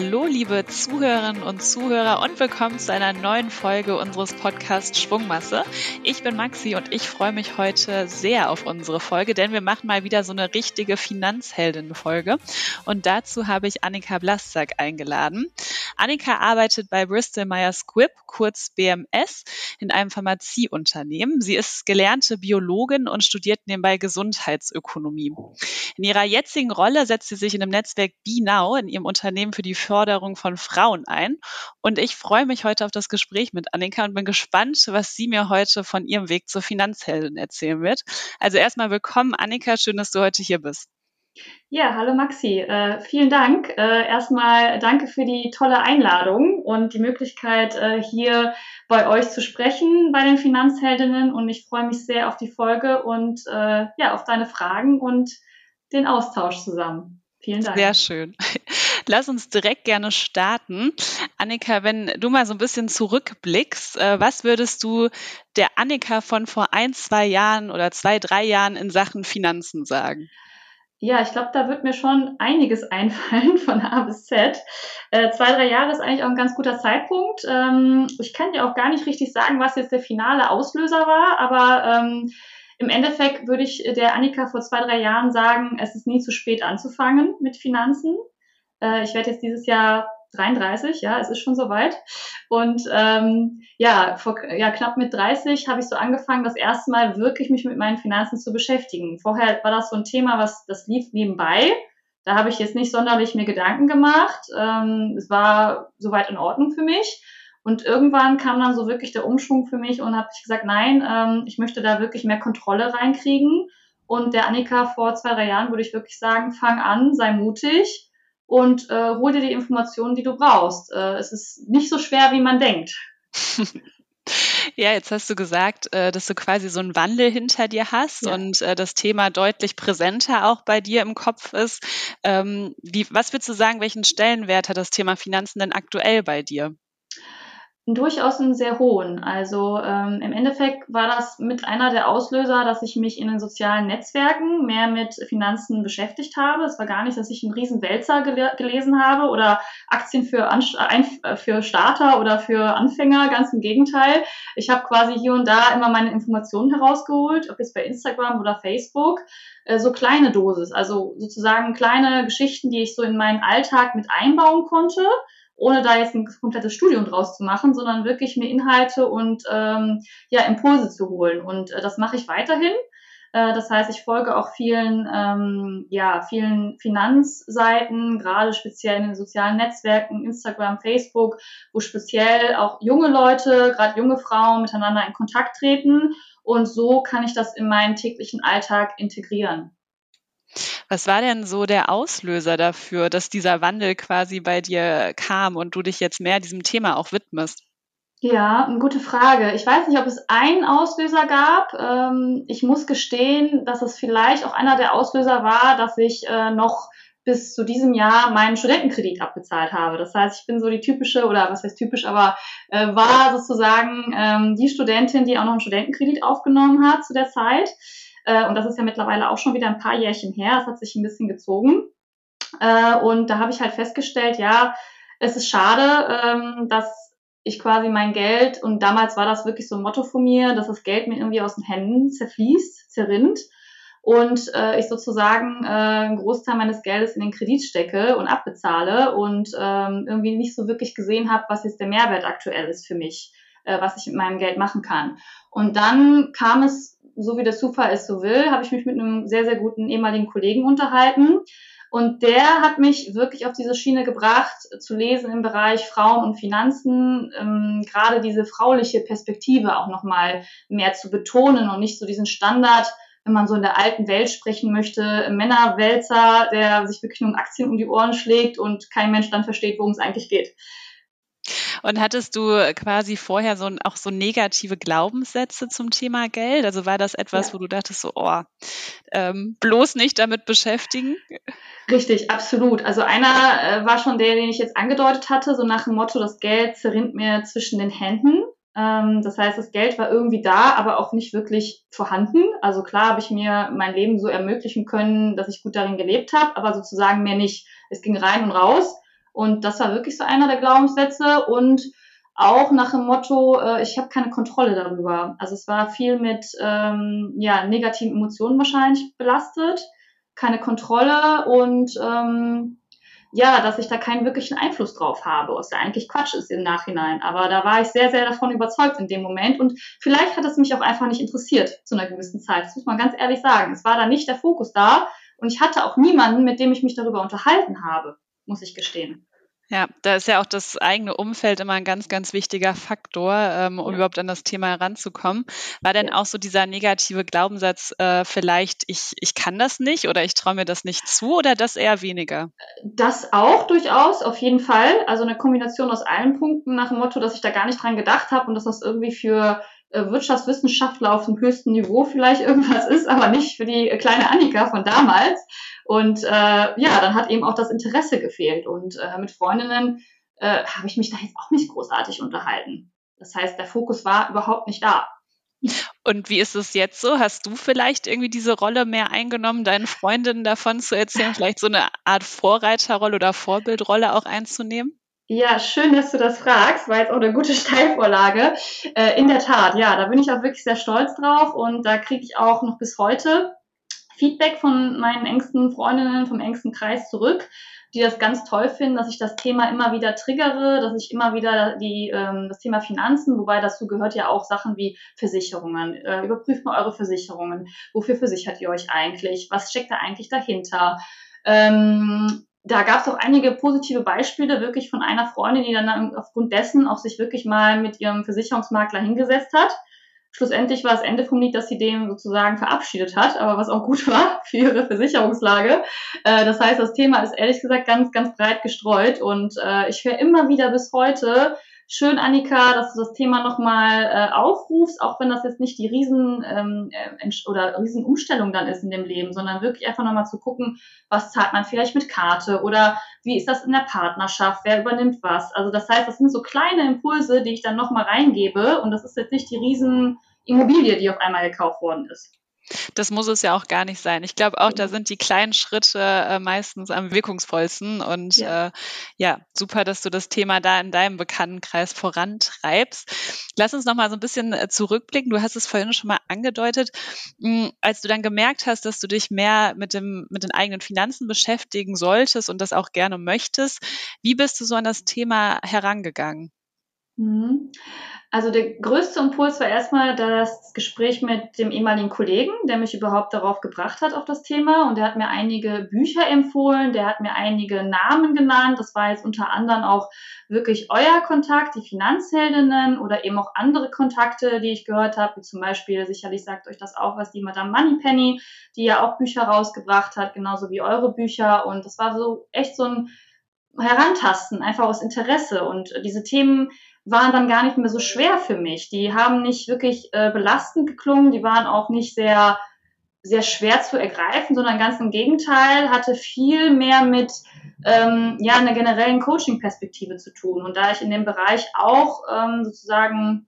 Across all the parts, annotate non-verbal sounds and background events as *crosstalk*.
Hallo, liebe Zuhörerinnen und Zuhörer und willkommen zu einer neuen Folge unseres Podcasts Schwungmasse. Ich bin Maxi und ich freue mich heute sehr auf unsere Folge, denn wir machen mal wieder so eine richtige Finanzheldin-Folge. Und dazu habe ich Annika Blasak eingeladen. Annika arbeitet bei Bristol Myers Squibb, kurz BMS, in einem Pharmazieunternehmen. Sie ist gelernte Biologin und studiert nebenbei Gesundheitsökonomie. In ihrer jetzigen Rolle setzt sie sich in dem Netzwerk BeNow in ihrem Unternehmen für die Förderung von Frauen ein. Und ich freue mich heute auf das Gespräch mit Annika und bin gespannt, was sie mir heute von ihrem Weg zur Finanzheldin erzählen wird. Also erstmal willkommen, Annika. Schön, dass du heute hier bist. Ja, hallo Maxi. Äh, vielen Dank. Äh, erstmal danke für die tolle Einladung und die Möglichkeit, äh, hier bei euch zu sprechen bei den Finanzheldinnen. Und ich freue mich sehr auf die Folge und äh, ja, auf deine Fragen und den Austausch zusammen. Vielen Dank. Sehr schön. Lass uns direkt gerne starten. Annika, wenn du mal so ein bisschen zurückblickst, äh, was würdest du der Annika von vor ein, zwei Jahren oder zwei, drei Jahren in Sachen Finanzen sagen? Ja, ich glaube, da wird mir schon einiges *laughs* einfallen von A bis Z. Äh, zwei, drei Jahre ist eigentlich auch ein ganz guter Zeitpunkt. Ähm, ich kann dir auch gar nicht richtig sagen, was jetzt der finale Auslöser war, aber ähm, im Endeffekt würde ich der Annika vor zwei, drei Jahren sagen, es ist nie zu spät anzufangen mit Finanzen. Äh, ich werde jetzt dieses Jahr 33, ja, es ist schon soweit. Und ähm, ja, vor ja, knapp mit 30 habe ich so angefangen, das erste Mal wirklich mich mit meinen Finanzen zu beschäftigen. Vorher war das so ein Thema, was das lief nebenbei. Da habe ich jetzt nicht sonderlich mir Gedanken gemacht. Ähm, es war soweit in Ordnung für mich. Und irgendwann kam dann so wirklich der Umschwung für mich und habe ich gesagt, nein, ähm, ich möchte da wirklich mehr Kontrolle reinkriegen. Und der Annika vor zwei, drei Jahren würde ich wirklich sagen, fang an, sei mutig und äh, hol dir die Informationen, die du brauchst. Äh, es ist nicht so schwer, wie man denkt. *laughs* Ja, jetzt hast du gesagt, äh, dass du quasi so einen Wandel hinter dir hast ja. und äh, das Thema deutlich präsenter auch bei dir im Kopf ist. Ähm, wie, was würdest du sagen, welchen Stellenwert hat das Thema Finanzen denn aktuell bei dir? Durchaus einen sehr hohen. Also ähm, im Endeffekt war das mit einer der Auslöser, dass ich mich in den sozialen Netzwerken mehr mit Finanzen beschäftigt habe. Es war gar nicht, dass ich einen riesen Wälzer gele gelesen habe oder Aktien für, An für Starter oder für Anfänger. Ganz im Gegenteil. Ich habe quasi hier und da immer meine Informationen herausgeholt, ob jetzt bei Instagram oder Facebook äh, so kleine Dosis, also sozusagen kleine Geschichten, die ich so in meinen Alltag mit einbauen konnte ohne da jetzt ein komplettes Studium draus zu machen, sondern wirklich mir Inhalte und ähm, ja, Impulse zu holen. Und äh, das mache ich weiterhin. Äh, das heißt, ich folge auch vielen, ähm, ja, vielen Finanzseiten, gerade speziell in den sozialen Netzwerken, Instagram, Facebook, wo speziell auch junge Leute, gerade junge Frauen miteinander in Kontakt treten. Und so kann ich das in meinen täglichen Alltag integrieren. Was war denn so der Auslöser dafür, dass dieser Wandel quasi bei dir kam und du dich jetzt mehr diesem Thema auch widmest? Ja, eine gute Frage. Ich weiß nicht, ob es einen Auslöser gab. Ähm, ich muss gestehen, dass es vielleicht auch einer der Auslöser war, dass ich äh, noch bis zu diesem Jahr meinen Studentenkredit abbezahlt habe. Das heißt, ich bin so die typische, oder was heißt typisch, aber äh, war sozusagen ähm, die Studentin, die auch noch einen Studentenkredit aufgenommen hat zu der Zeit. Äh, und das ist ja mittlerweile auch schon wieder ein paar Jährchen her. Es hat sich ein bisschen gezogen. Äh, und da habe ich halt festgestellt, ja, es ist schade, ähm, dass ich quasi mein Geld, und damals war das wirklich so ein Motto von mir, dass das Geld mir irgendwie aus den Händen zerfließt, zerrinnt und äh, ich sozusagen äh, einen Großteil meines Geldes in den Kredit stecke und abbezahle und ähm, irgendwie nicht so wirklich gesehen habe, was jetzt der Mehrwert aktuell ist für mich, äh, was ich mit meinem Geld machen kann. Und dann kam es so wie der Zufall es so will, habe ich mich mit einem sehr, sehr guten ehemaligen Kollegen unterhalten. Und der hat mich wirklich auf diese Schiene gebracht, zu lesen im Bereich Frauen und Finanzen, ähm, gerade diese frauliche Perspektive auch nochmal mehr zu betonen und nicht so diesen Standard, wenn man so in der alten Welt sprechen möchte, Männerwälzer, der sich wirklich nur Aktien um die Ohren schlägt und kein Mensch dann versteht, worum es eigentlich geht. Und hattest du quasi vorher so auch so negative Glaubenssätze zum Thema Geld? Also war das etwas, ja. wo du dachtest so, oh, ähm, bloß nicht damit beschäftigen? Richtig, absolut. Also einer äh, war schon der, den ich jetzt angedeutet hatte, so nach dem Motto, das Geld zerrinnt mir zwischen den Händen. Ähm, das heißt, das Geld war irgendwie da, aber auch nicht wirklich vorhanden. Also klar habe ich mir mein Leben so ermöglichen können, dass ich gut darin gelebt habe, aber sozusagen mehr nicht. Es ging rein und raus. Und das war wirklich so einer der Glaubenssätze und auch nach dem Motto, äh, ich habe keine Kontrolle darüber. Also es war viel mit ähm, ja, negativen Emotionen wahrscheinlich belastet, keine Kontrolle und ähm, ja, dass ich da keinen wirklichen Einfluss drauf habe, was ja eigentlich Quatsch ist im Nachhinein. Aber da war ich sehr, sehr davon überzeugt in dem Moment und vielleicht hat es mich auch einfach nicht interessiert zu einer gewissen Zeit. Das muss man ganz ehrlich sagen. Es war da nicht der Fokus da und ich hatte auch niemanden, mit dem ich mich darüber unterhalten habe, muss ich gestehen. Ja, da ist ja auch das eigene Umfeld immer ein ganz, ganz wichtiger Faktor, ähm, um ja. überhaupt an das Thema heranzukommen. War denn ja. auch so dieser negative Glaubenssatz äh, vielleicht, ich, ich kann das nicht oder ich traue mir das nicht zu oder das eher weniger? Das auch durchaus, auf jeden Fall. Also eine Kombination aus allen Punkten nach dem Motto, dass ich da gar nicht dran gedacht habe und dass das irgendwie für äh, Wirtschaftswissenschaftler auf dem höchsten Niveau vielleicht *laughs* irgendwas ist, aber nicht für die kleine Annika von damals. Und äh, ja, dann hat eben auch das Interesse gefehlt. Und äh, mit Freundinnen äh, habe ich mich da jetzt auch nicht großartig unterhalten. Das heißt, der Fokus war überhaupt nicht da. Und wie ist es jetzt so? Hast du vielleicht irgendwie diese Rolle mehr eingenommen, deinen Freundinnen davon zu erzählen, vielleicht so eine Art Vorreiterrolle oder Vorbildrolle auch einzunehmen? Ja, schön, dass du das fragst, weil es auch eine gute *laughs* Steilvorlage. Äh, in der Tat, ja, da bin ich auch wirklich sehr stolz drauf und da kriege ich auch noch bis heute Feedback von meinen engsten Freundinnen, vom engsten Kreis zurück, die das ganz toll finden, dass ich das Thema immer wieder triggere, dass ich immer wieder die, ähm, das Thema Finanzen, wobei dazu gehört ja auch Sachen wie Versicherungen. Äh, überprüft mal eure Versicherungen. Wofür versichert ihr euch eigentlich? Was steckt da eigentlich dahinter? Ähm, da gab es auch einige positive Beispiele wirklich von einer Freundin, die dann aufgrund dessen auch sich wirklich mal mit ihrem Versicherungsmakler hingesetzt hat Schlussendlich war das Ende vom Lied, dass sie den sozusagen verabschiedet hat, aber was auch gut *laughs* war für ihre Versicherungslage. Äh, das heißt, das Thema ist ehrlich gesagt ganz, ganz breit gestreut und äh, ich höre immer wieder bis heute Schön, Annika, dass du das Thema nochmal äh, aufrufst, auch wenn das jetzt nicht die Riesen- ähm, äh, oder Riesenumstellung dann ist in dem Leben, sondern wirklich einfach nochmal zu gucken, was zahlt man vielleicht mit Karte oder wie ist das in der Partnerschaft, wer übernimmt was. Also das heißt, das sind so kleine Impulse, die ich dann nochmal reingebe und das ist jetzt nicht die Riesenimmobilie, die auf einmal gekauft worden ist. Das muss es ja auch gar nicht sein. Ich glaube auch, da mhm. sind die kleinen Schritte äh, meistens am wirkungsvollsten. Und ja. Äh, ja, super, dass du das Thema da in deinem Bekanntenkreis vorantreibst. Lass uns noch mal so ein bisschen äh, zurückblicken. Du hast es vorhin schon mal angedeutet, mh, hm, als du dann gemerkt hast, dass du dich mehr mit dem mit den eigenen Finanzen beschäftigen solltest und das auch gerne möchtest. Wie bist du so an das Thema herangegangen? Mhm. Also der größte Impuls war erstmal das Gespräch mit dem ehemaligen Kollegen, der mich überhaupt darauf gebracht hat, auf das Thema. Und der hat mir einige Bücher empfohlen, der hat mir einige Namen genannt. Das war jetzt unter anderem auch wirklich euer Kontakt, die Finanzheldinnen oder eben auch andere Kontakte, die ich gehört habe, wie zum Beispiel, sicherlich sagt euch das auch, was die Madame Moneypenny, die ja auch Bücher rausgebracht hat, genauso wie eure Bücher. Und das war so echt so ein Herantasten, einfach aus Interesse. Und diese Themen waren dann gar nicht mehr so schwer für mich. Die haben nicht wirklich äh, belastend geklungen, die waren auch nicht sehr, sehr schwer zu ergreifen, sondern ganz im Gegenteil, hatte viel mehr mit ähm, ja, einer generellen Coaching-Perspektive zu tun. Und da ich in dem Bereich auch ähm, sozusagen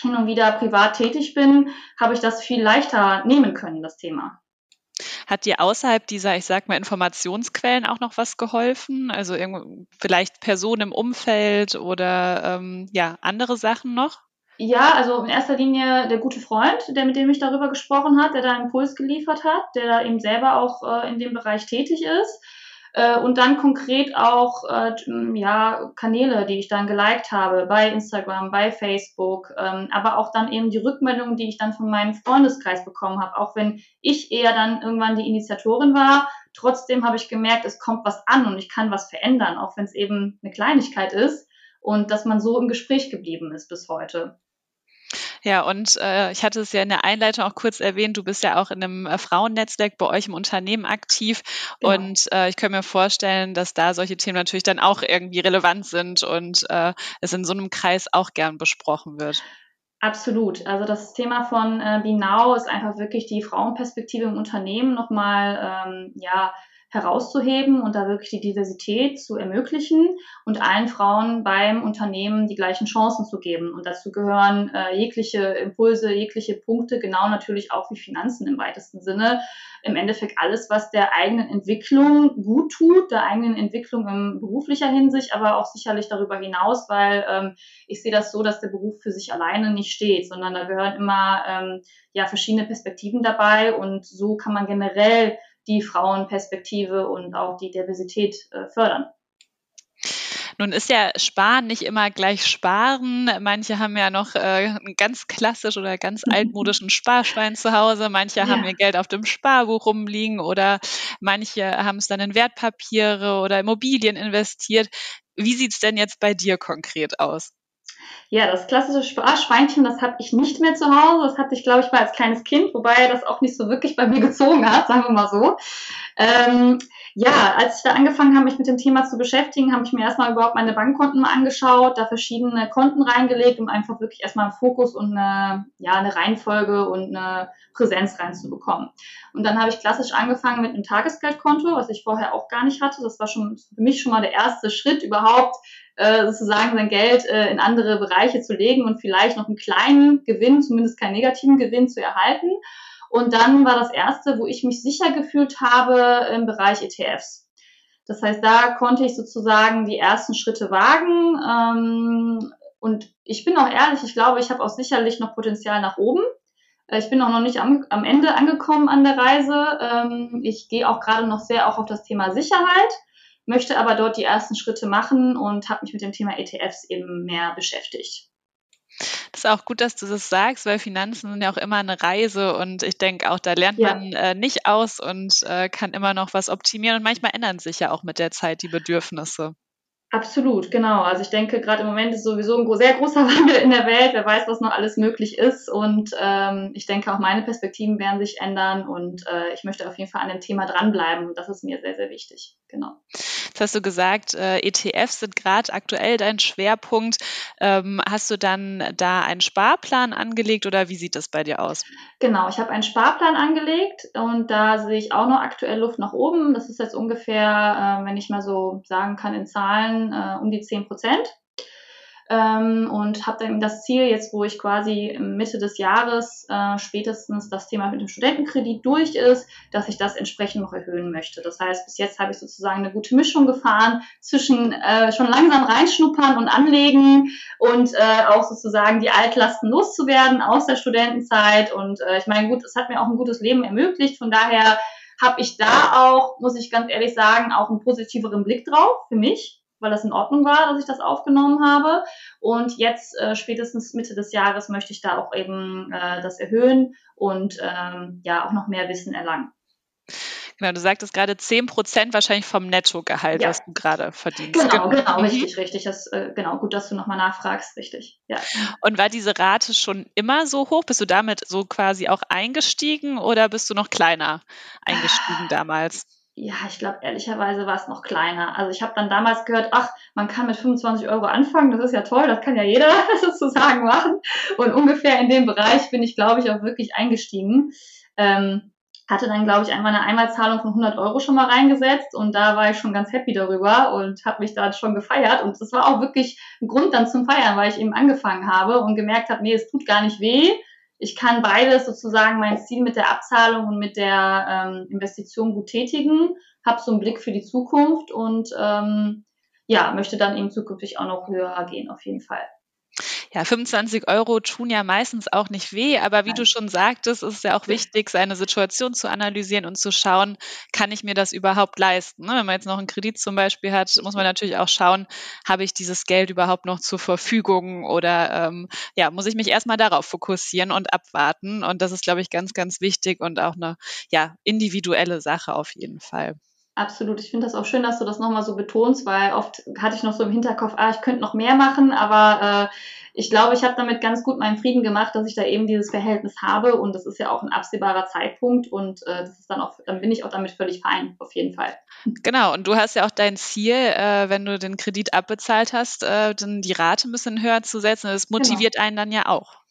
hin und wieder privat tätig bin, habe ich das viel leichter nehmen können, das Thema. Hat dir außerhalb dieser, ich sag mal, Informationsquellen auch noch was geholfen? Also vielleicht Personen im Umfeld oder ähm, ja, andere Sachen noch? Ja, also in erster Linie der gute Freund, der mit dem ich darüber gesprochen hat, der da einen Impuls geliefert hat, der da eben selber auch äh, in dem Bereich tätig ist. Äh, und dann konkret auch äh, ja, Kanäle, die ich dann geliked habe bei Instagram, bei Facebook, ähm, aber auch dann eben die Rückmeldungen, die ich dann von meinem Freundeskreis bekommen habe, auch wenn ich eher dann irgendwann die Initiatorin war. Trotzdem habe ich gemerkt, es kommt was an und ich kann was verändern, auch wenn es eben eine Kleinigkeit ist und dass man so im Gespräch geblieben ist bis heute. Ja, und äh, ich hatte es ja in der Einleitung auch kurz erwähnt, du bist ja auch in einem äh, Frauennetzwerk bei euch im Unternehmen aktiv. Genau. Und äh, ich kann mir vorstellen, dass da solche Themen natürlich dann auch irgendwie relevant sind und äh, es in so einem Kreis auch gern besprochen wird. Absolut. Also das Thema von äh, Binau ist einfach wirklich die Frauenperspektive im Unternehmen nochmal ähm, ja, herauszuheben und da wirklich die Diversität zu ermöglichen und allen Frauen beim Unternehmen die gleichen Chancen zu geben. Und dazu gehören äh, jegliche Impulse, jegliche Punkte, genau natürlich auch wie Finanzen im weitesten Sinne. Im Endeffekt alles, was der eigenen Entwicklung gut tut, der eigenen Entwicklung in beruflicher Hinsicht, aber auch sicherlich darüber hinaus, weil ähm, ich sehe das so, dass der Beruf für sich alleine nicht steht, sondern da gehören immer ähm, ja verschiedene Perspektiven dabei und so kann man generell die Frauenperspektive und auch die Diversität äh, fördern. Nun ist ja Sparen nicht immer gleich Sparen. Manche haben ja noch äh, einen ganz klassisch oder ganz *laughs* altmodischen Sparschwein zu Hause. Manche ja. haben ihr Geld auf dem Sparbuch rumliegen oder manche haben es dann in Wertpapiere oder Immobilien investiert. Wie sieht es denn jetzt bei dir konkret aus? Ja, das klassische Sparschweinchen, das habe ich nicht mehr zu Hause. Das hatte ich, glaube ich, mal als kleines Kind, wobei das auch nicht so wirklich bei mir *laughs* gezogen hat, sagen wir mal so. Ähm, ja, als ich da angefangen habe, mich mit dem Thema zu beschäftigen, habe ich mir erstmal überhaupt meine Bankkonten mal angeschaut, da verschiedene Konten reingelegt, um einfach wirklich erstmal einen Fokus und eine, ja, eine Reihenfolge und eine Präsenz reinzubekommen. Und dann habe ich klassisch angefangen mit einem Tagesgeldkonto, was ich vorher auch gar nicht hatte. Das war schon für mich schon mal der erste Schritt überhaupt, äh, sozusagen sein Geld äh, in andere Bereiche zu legen und vielleicht noch einen kleinen Gewinn, zumindest keinen negativen Gewinn zu erhalten. Und dann war das erste, wo ich mich sicher gefühlt habe im Bereich ETFs. Das heißt, da konnte ich sozusagen die ersten Schritte wagen. Ähm, und ich bin auch ehrlich, ich glaube, ich habe auch sicherlich noch Potenzial nach oben. Äh, ich bin auch noch nicht am, am Ende angekommen an der Reise. Ähm, ich gehe auch gerade noch sehr auch auf das Thema Sicherheit, möchte aber dort die ersten Schritte machen und habe mich mit dem Thema ETFs eben mehr beschäftigt. Das ist auch gut, dass du das sagst, weil Finanzen sind ja auch immer eine Reise und ich denke auch, da lernt ja. man äh, nicht aus und äh, kann immer noch was optimieren und manchmal ändern sich ja auch mit der Zeit die Bedürfnisse. Absolut, genau. Also ich denke, gerade im Moment ist sowieso ein sehr großer *laughs* Wandel in der Welt. Wer weiß, was noch alles möglich ist. Und ähm, ich denke, auch meine Perspektiven werden sich ändern. Und äh, ich möchte auf jeden Fall an dem Thema dranbleiben. Das ist mir sehr, sehr wichtig. Genau. Jetzt hast du gesagt, äh, ETFs sind gerade aktuell dein Schwerpunkt. Ähm, hast du dann da einen Sparplan angelegt oder wie sieht das bei dir aus? Genau, ich habe einen Sparplan angelegt und da sehe ich auch noch aktuell Luft nach oben. Das ist jetzt ungefähr, äh, wenn ich mal so sagen kann, in Zahlen äh, um die 10 Prozent. Ähm, und habe dann das Ziel, jetzt wo ich quasi Mitte des Jahres äh, spätestens das Thema mit dem Studentenkredit durch ist, dass ich das entsprechend noch erhöhen möchte. Das heißt, bis jetzt habe ich sozusagen eine gute Mischung gefahren zwischen äh, schon langsam reinschnuppern und anlegen und äh, auch sozusagen die Altlasten loszuwerden aus der Studentenzeit. Und äh, ich meine, gut, es hat mir auch ein gutes Leben ermöglicht. Von daher habe ich da auch, muss ich ganz ehrlich sagen, auch einen positiveren Blick drauf für mich weil das in Ordnung war, dass ich das aufgenommen habe. Und jetzt äh, spätestens Mitte des Jahres möchte ich da auch eben äh, das erhöhen und ähm, ja auch noch mehr Wissen erlangen. Genau, du sagtest gerade 10 Prozent wahrscheinlich vom Nettogehalt, ja. was du gerade verdienst. Genau, genau, mhm. richtig, richtig. Das, äh, genau, gut, dass du nochmal nachfragst, richtig. Ja. Und war diese Rate schon immer so hoch? Bist du damit so quasi auch eingestiegen oder bist du noch kleiner eingestiegen damals? Ja, ich glaube, ehrlicherweise war es noch kleiner. Also ich habe dann damals gehört, ach, man kann mit 25 Euro anfangen, das ist ja toll, das kann ja jeder *laughs* sozusagen machen. Und ungefähr in dem Bereich bin ich, glaube ich, auch wirklich eingestiegen. Ähm, hatte dann, glaube ich, einmal eine Einmalzahlung von 100 Euro schon mal reingesetzt und da war ich schon ganz happy darüber und habe mich da schon gefeiert. Und das war auch wirklich ein Grund dann zum Feiern, weil ich eben angefangen habe und gemerkt habe, nee, es tut gar nicht weh ich kann beides sozusagen mein Ziel mit der Abzahlung und mit der ähm, Investition gut tätigen, habe so einen Blick für die Zukunft und ähm, ja, möchte dann eben zukünftig auch noch höher gehen, auf jeden Fall. Ja, 25 Euro tun ja meistens auch nicht weh, aber wie Nein. du schon sagtest, ist es ja auch wichtig, seine Situation zu analysieren und zu schauen, kann ich mir das überhaupt leisten? Ne? Wenn man jetzt noch einen Kredit zum Beispiel hat, muss man natürlich auch schauen, habe ich dieses Geld überhaupt noch zur Verfügung oder ähm, ja, muss ich mich erstmal darauf fokussieren und abwarten. Und das ist, glaube ich, ganz, ganz wichtig und auch eine ja, individuelle Sache auf jeden Fall. Absolut. Ich finde das auch schön, dass du das nochmal so betonst, weil oft hatte ich noch so im Hinterkopf, ah, ich könnte noch mehr machen, aber äh, ich glaube, ich habe damit ganz gut meinen Frieden gemacht, dass ich da eben dieses Verhältnis habe und das ist ja auch ein absehbarer Zeitpunkt und äh, das ist dann auch, dann bin ich auch damit völlig fein, auf jeden Fall. Genau, und du hast ja auch dein Ziel, äh, wenn du den Kredit abbezahlt hast, äh, dann die Rate ein bisschen höher zu setzen. Das motiviert genau. einen dann ja auch.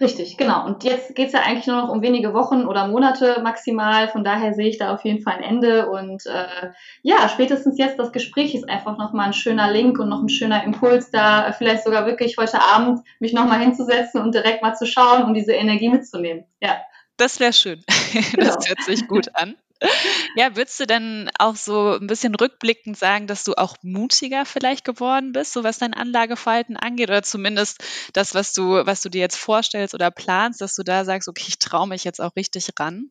Richtig, genau. Und jetzt geht es ja eigentlich nur noch um wenige Wochen oder Monate maximal. Von daher sehe ich da auf jeden Fall ein Ende. Und äh, ja, spätestens jetzt das Gespräch ist einfach nochmal ein schöner Link und noch ein schöner Impuls da, vielleicht sogar wirklich heute Abend mich nochmal hinzusetzen und direkt mal zu schauen und diese Energie mitzunehmen. Ja. Das wäre schön. *laughs* Genau. Das hört sich gut an. Ja, würdest du denn auch so ein bisschen rückblickend sagen, dass du auch mutiger vielleicht geworden bist, so was dein Anlageverhalten angeht oder zumindest das, was du, was du dir jetzt vorstellst oder planst, dass du da sagst, okay, ich traue mich jetzt auch richtig ran?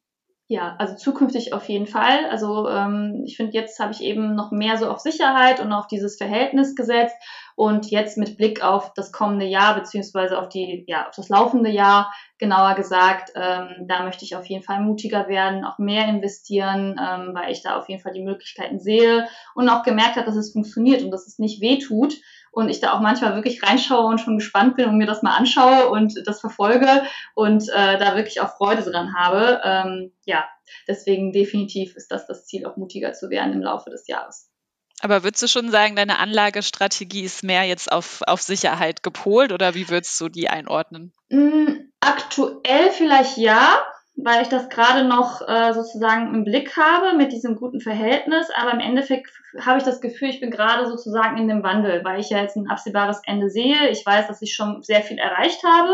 Ja, also zukünftig auf jeden Fall. Also ähm, ich finde, jetzt habe ich eben noch mehr so auf Sicherheit und auf dieses Verhältnis gesetzt. Und jetzt mit Blick auf das kommende Jahr, beziehungsweise auf die, ja, auf das laufende Jahr, genauer gesagt, ähm, da möchte ich auf jeden Fall mutiger werden, auch mehr investieren, ähm, weil ich da auf jeden Fall die Möglichkeiten sehe und auch gemerkt habe, dass es funktioniert und dass es nicht weh tut und ich da auch manchmal wirklich reinschaue und schon gespannt bin und mir das mal anschaue und das verfolge und äh, da wirklich auch Freude dran habe. Ähm, ja, deswegen definitiv ist das das Ziel, auch mutiger zu werden im Laufe des Jahres. Aber würdest du schon sagen, deine Anlagestrategie ist mehr jetzt auf, auf Sicherheit gepolt oder wie würdest du die einordnen? Mm, aktuell vielleicht ja weil ich das gerade noch äh, sozusagen im Blick habe mit diesem guten Verhältnis. Aber im Endeffekt habe ich das Gefühl, ich bin gerade sozusagen in dem Wandel, weil ich ja jetzt ein absehbares Ende sehe. Ich weiß, dass ich schon sehr viel erreicht habe,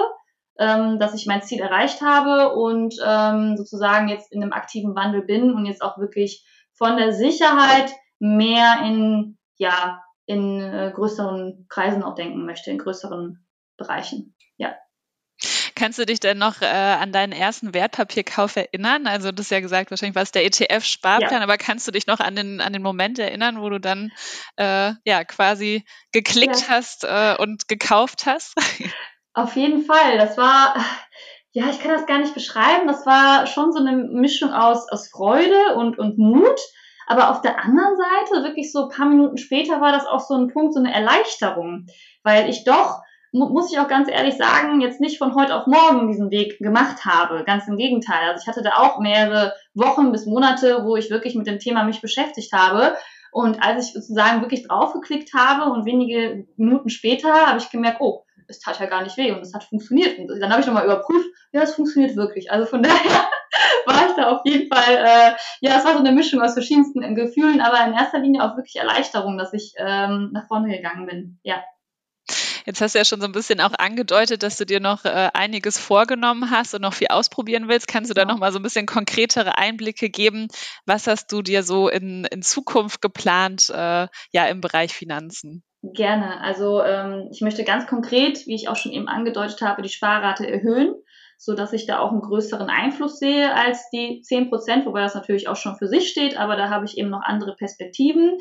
ähm, dass ich mein Ziel erreicht habe und ähm, sozusagen jetzt in einem aktiven Wandel bin und jetzt auch wirklich von der Sicherheit mehr in, ja, in äh, größeren Kreisen auch denken möchte, in größeren Bereichen. Ja. Kannst du dich denn noch äh, an deinen ersten Wertpapierkauf erinnern? Also du hast ja gesagt, wahrscheinlich war es der ETF-Sparplan, ja. aber kannst du dich noch an den, an den Moment erinnern, wo du dann äh, ja quasi geklickt ja. hast äh, und gekauft hast? *laughs* Auf jeden Fall. Das war, ja, ich kann das gar nicht beschreiben. Das war schon so eine Mischung aus, aus Freude und, und Mut. Aber auf der anderen Seite, wirklich so ein paar Minuten später, war das auch so ein Punkt, so eine Erleichterung, weil ich doch muss ich auch ganz ehrlich sagen, jetzt nicht von heute auf morgen diesen Weg gemacht habe. Ganz im Gegenteil. Also ich hatte da auch mehrere Wochen bis Monate, wo ich wirklich mit dem Thema mich beschäftigt habe. Und als ich sozusagen wirklich draufgeklickt habe und wenige Minuten später habe ich gemerkt, oh, es tat ja gar nicht weh und es hat funktioniert. Und dann habe ich nochmal überprüft, ja, es funktioniert wirklich. Also von *laughs* daher war ich da auf jeden Fall, äh, ja, es war so eine Mischung aus verschiedensten Gefühlen, aber in erster Linie auch wirklich Erleichterung, dass ich ähm, nach vorne gegangen bin. Ja. Jetzt hast du ja schon so ein bisschen auch angedeutet, dass du dir noch äh, einiges vorgenommen hast und noch viel ausprobieren willst. Kannst du da noch mal so ein bisschen konkretere Einblicke geben? Was hast du dir so in, in Zukunft geplant, äh, ja, im Bereich Finanzen? Gerne. Also ähm, ich möchte ganz konkret, wie ich auch schon eben angedeutet habe, die Sparrate erhöhen, so dass ich da auch einen größeren Einfluss sehe als die 10 Prozent, wobei das natürlich auch schon für sich steht, aber da habe ich eben noch andere Perspektiven.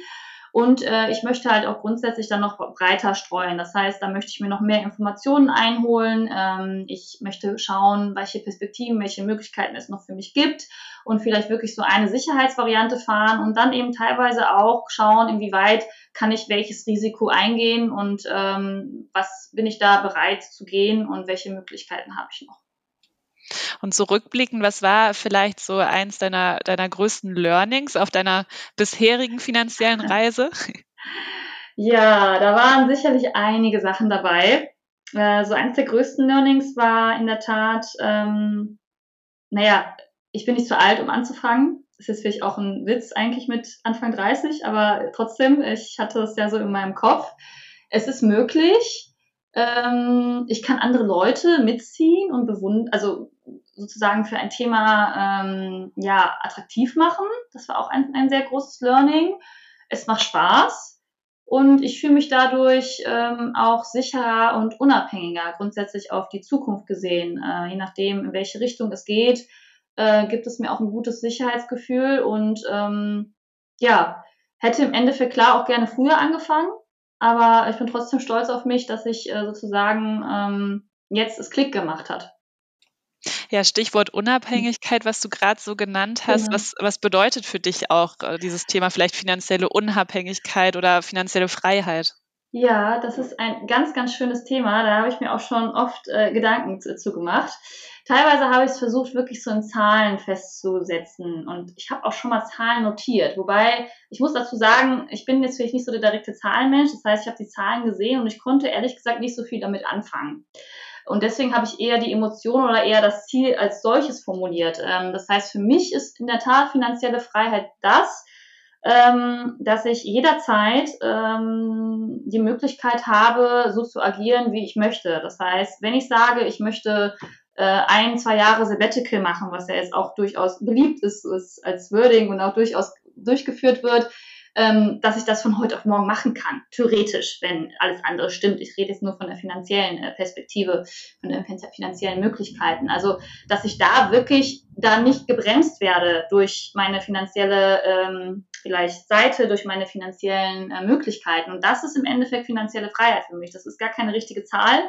Und äh, ich möchte halt auch grundsätzlich dann noch breiter streuen. Das heißt, da möchte ich mir noch mehr Informationen einholen. Ähm, ich möchte schauen, welche Perspektiven, welche Möglichkeiten es noch für mich gibt und vielleicht wirklich so eine Sicherheitsvariante fahren und dann eben teilweise auch schauen, inwieweit kann ich welches Risiko eingehen und ähm, was bin ich da bereit zu gehen und welche Möglichkeiten habe ich noch. Und zurückblickend, was war vielleicht so eins deiner, deiner größten Learnings auf deiner bisherigen finanziellen *laughs* Reise? Ja, da waren sicherlich einige Sachen dabei. Äh, so eins der größten Learnings war in der Tat, ähm, naja, ich bin nicht zu alt, um anzufangen. Das ist vielleicht auch ein Witz eigentlich mit Anfang 30, aber trotzdem, ich hatte das ja so in meinem Kopf. Es ist möglich, ähm, ich kann andere Leute mitziehen und bewundern, also sozusagen für ein Thema ähm, ja attraktiv machen. Das war auch ein, ein sehr großes Learning. Es macht Spaß und ich fühle mich dadurch ähm, auch sicherer und unabhängiger grundsätzlich auf die Zukunft gesehen. Äh, je nachdem, in welche Richtung es geht, äh, gibt es mir auch ein gutes Sicherheitsgefühl und ähm, ja, hätte im Endeffekt klar auch gerne früher angefangen, aber ich bin trotzdem stolz auf mich, dass ich äh, sozusagen ähm, jetzt es Klick gemacht hat. Ja, Stichwort Unabhängigkeit, was du gerade so genannt hast. Genau. Was, was bedeutet für dich auch äh, dieses Thema vielleicht finanzielle Unabhängigkeit oder finanzielle Freiheit? Ja, das ist ein ganz, ganz schönes Thema. Da habe ich mir auch schon oft äh, Gedanken zu, zu gemacht. Teilweise habe ich es versucht, wirklich so in Zahlen festzusetzen. Und ich habe auch schon mal Zahlen notiert. Wobei, ich muss dazu sagen, ich bin jetzt vielleicht nicht so der direkte Zahlenmensch. Das heißt, ich habe die Zahlen gesehen und ich konnte ehrlich gesagt nicht so viel damit anfangen. Und deswegen habe ich eher die Emotion oder eher das Ziel als solches formuliert. Ähm, das heißt, für mich ist in der Tat finanzielle Freiheit das, ähm, dass ich jederzeit ähm, die Möglichkeit habe, so zu agieren, wie ich möchte. Das heißt, wenn ich sage, ich möchte äh, ein, zwei Jahre Sabbatical machen, was ja jetzt auch durchaus beliebt ist, ist als Wording und auch durchaus durchgeführt wird, ähm, dass ich das von heute auf morgen machen kann, theoretisch, wenn alles andere stimmt. Ich rede jetzt nur von der finanziellen äh, Perspektive, von den finanziellen Möglichkeiten. Also, dass ich da wirklich da nicht gebremst werde durch meine finanzielle ähm, vielleicht Seite, durch meine finanziellen äh, Möglichkeiten. Und das ist im Endeffekt finanzielle Freiheit für mich. Das ist gar keine richtige Zahl,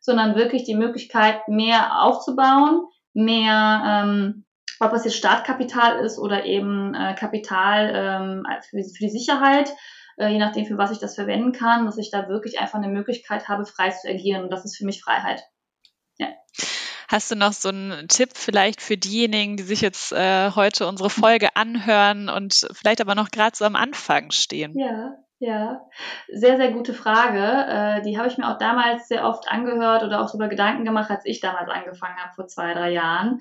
sondern wirklich die Möglichkeit, mehr aufzubauen, mehr ähm, ob es jetzt Startkapital ist oder eben äh, Kapital ähm, für, für die Sicherheit, äh, je nachdem, für was ich das verwenden kann, dass ich da wirklich einfach eine Möglichkeit habe, frei zu agieren. Und das ist für mich Freiheit. Ja. Hast du noch so einen Tipp vielleicht für diejenigen, die sich jetzt äh, heute unsere Folge anhören und vielleicht aber noch gerade so am Anfang stehen? Ja, ja, sehr, sehr gute Frage. Äh, die habe ich mir auch damals sehr oft angehört oder auch darüber Gedanken gemacht, als ich damals angefangen habe, vor zwei, drei Jahren.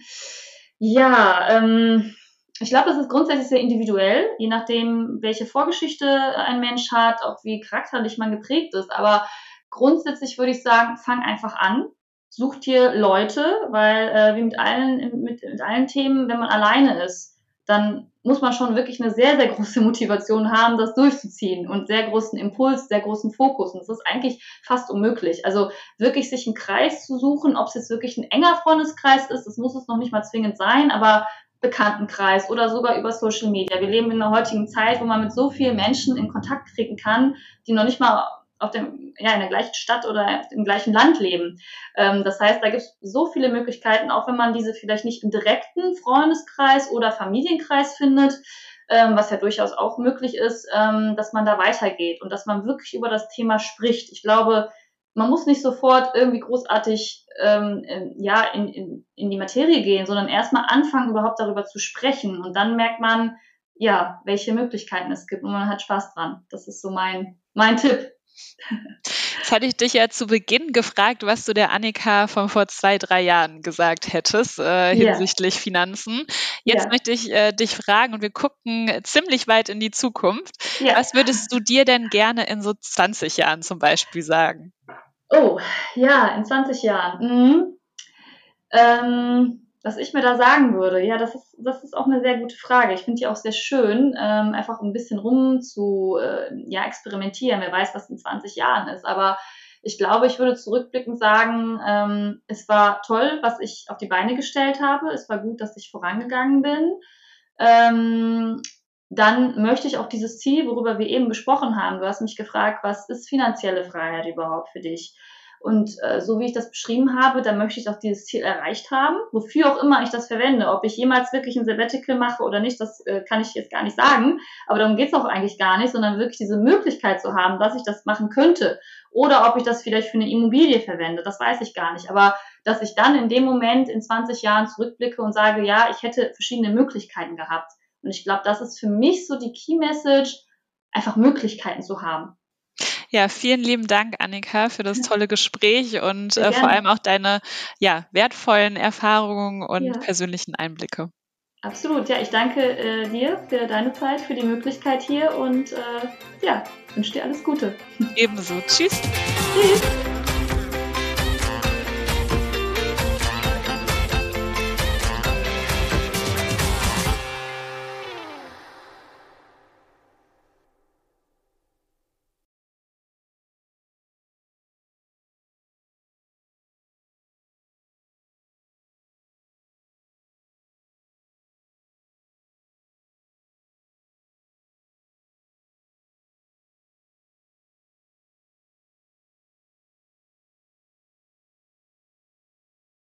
Ja, ähm, ich glaube, das ist grundsätzlich sehr individuell, je nachdem, welche Vorgeschichte ein Mensch hat, auch wie charakterlich man geprägt ist. Aber grundsätzlich würde ich sagen, fang einfach an. Such dir Leute, weil äh, wie mit allen, mit, mit allen Themen, wenn man alleine ist, dann muss man schon wirklich eine sehr, sehr große Motivation haben, das durchzuziehen und sehr großen Impuls, sehr großen Fokus. Und das ist eigentlich fast unmöglich. Also wirklich sich einen Kreis zu suchen, ob es jetzt wirklich ein enger Freundeskreis ist, das muss es noch nicht mal zwingend sein, aber Bekanntenkreis oder sogar über Social Media. Wir leben in einer heutigen Zeit, wo man mit so vielen Menschen in Kontakt treten kann, die noch nicht mal auf dem, ja, in der gleichen Stadt oder im gleichen Land leben. Ähm, das heißt, da gibt es so viele Möglichkeiten, auch wenn man diese vielleicht nicht im direkten Freundeskreis oder Familienkreis findet, ähm, was ja durchaus auch möglich ist, ähm, dass man da weitergeht und dass man wirklich über das Thema spricht. Ich glaube, man muss nicht sofort irgendwie großartig ähm, ja, in, in, in die Materie gehen, sondern erstmal anfangen, überhaupt darüber zu sprechen. Und dann merkt man, ja, welche Möglichkeiten es gibt und man hat Spaß dran. Das ist so mein, mein Tipp. Jetzt hatte ich dich ja zu Beginn gefragt, was du der Annika von vor zwei, drei Jahren gesagt hättest äh, hinsichtlich yeah. Finanzen. Jetzt yeah. möchte ich äh, dich fragen und wir gucken ziemlich weit in die Zukunft. Yeah. Was würdest du dir denn gerne in so 20 Jahren zum Beispiel sagen? Oh, ja, in 20 Jahren. Mhm. Ähm, was ich mir da sagen würde, ja, das ist, das ist auch eine sehr gute Frage. Ich finde die auch sehr schön, ähm, einfach ein bisschen rum zu äh, ja, experimentieren. Wer weiß, was in 20 Jahren ist. Aber ich glaube, ich würde zurückblickend sagen, ähm, es war toll, was ich auf die Beine gestellt habe. Es war gut, dass ich vorangegangen bin. Ähm, dann möchte ich auch dieses Ziel, worüber wir eben gesprochen haben, du hast mich gefragt, was ist finanzielle Freiheit überhaupt für dich? Und äh, so wie ich das beschrieben habe, dann möchte ich auch dieses Ziel erreicht haben, wofür auch immer ich das verwende. Ob ich jemals wirklich ein Sabbatical mache oder nicht, das äh, kann ich jetzt gar nicht sagen. Aber darum geht's auch eigentlich gar nicht, sondern wirklich diese Möglichkeit zu haben, dass ich das machen könnte. Oder ob ich das vielleicht für eine Immobilie verwende, das weiß ich gar nicht. Aber dass ich dann in dem Moment in 20 Jahren zurückblicke und sage, ja, ich hätte verschiedene Möglichkeiten gehabt. Und ich glaube, das ist für mich so die Key Message, einfach Möglichkeiten zu haben. Ja, vielen lieben Dank, Annika, für das tolle Gespräch und äh, vor allem auch deine ja, wertvollen Erfahrungen und ja. persönlichen Einblicke. Absolut, ja, ich danke äh, dir für deine Zeit, für die Möglichkeit hier und äh, ja, wünsche dir alles Gute. Ebenso. Tschüss. Tschüss.